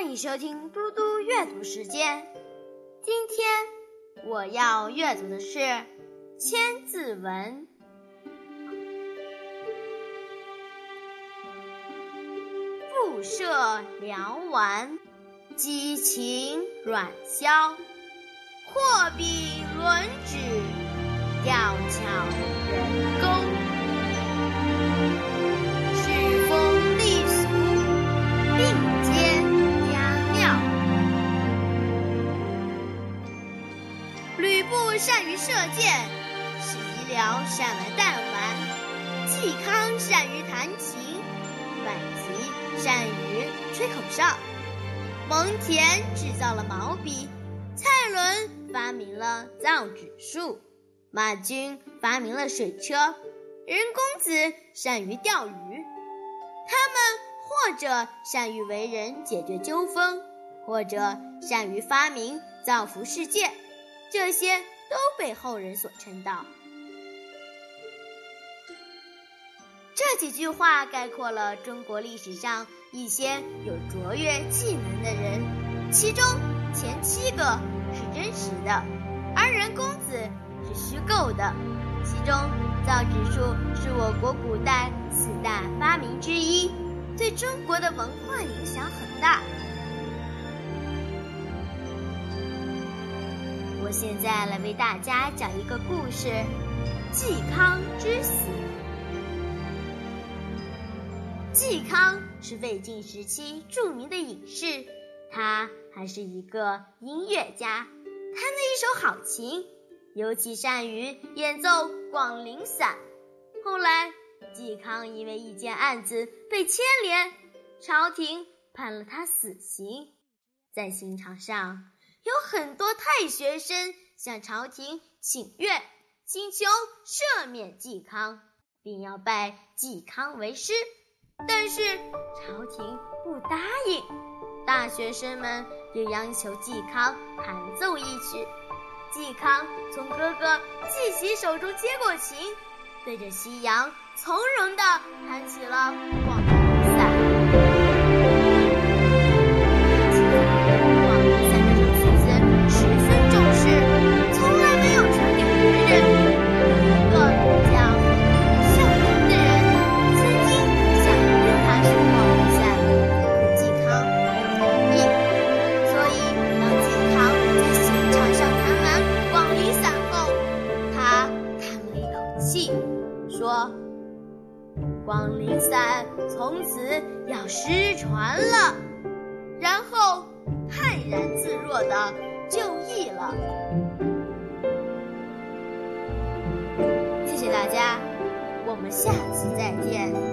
欢迎收听嘟嘟阅读时间。今天我要阅读的是《千字文》。复射梁丸，激情软销，货比轮指，吊巧善于射箭，史一辽善玩弹丸，嵇康善于弹琴，阮籍善于吹口哨，蒙恬制造了毛笔，蔡伦发明了造纸术，马钧发明了水车，任公子善于钓鱼。他们或者善于为人解决纠纷，或者善于发明造福世界，这些。都被后人所称道。这几句话概括了中国历史上一些有卓越技能的人，其中前七个是真实的，而人公子是虚构的。其中造纸术是我国古代四大发明之一，对中国的文化影响很大。我现在来为大家讲一个故事：嵇康之死。嵇康是魏晋时期著名的隐士，他还是一个音乐家，弹得一手好琴，尤其善于演奏《广陵散》。后来，嵇康因为一件案子被牵连，朝廷判了他死刑，在刑场上。有很多太学生向朝廷请愿，请求赦免嵇康，并要拜嵇康为师，但是朝廷不答应。大学生们又央求嵇康弹奏一曲，嵇康从哥哥嵇喜手中接过琴，对着夕阳从容地弹起了《广说：“广陵散从此要失传了。”然后泰然自若的就义了。谢谢大家，我们下次再见。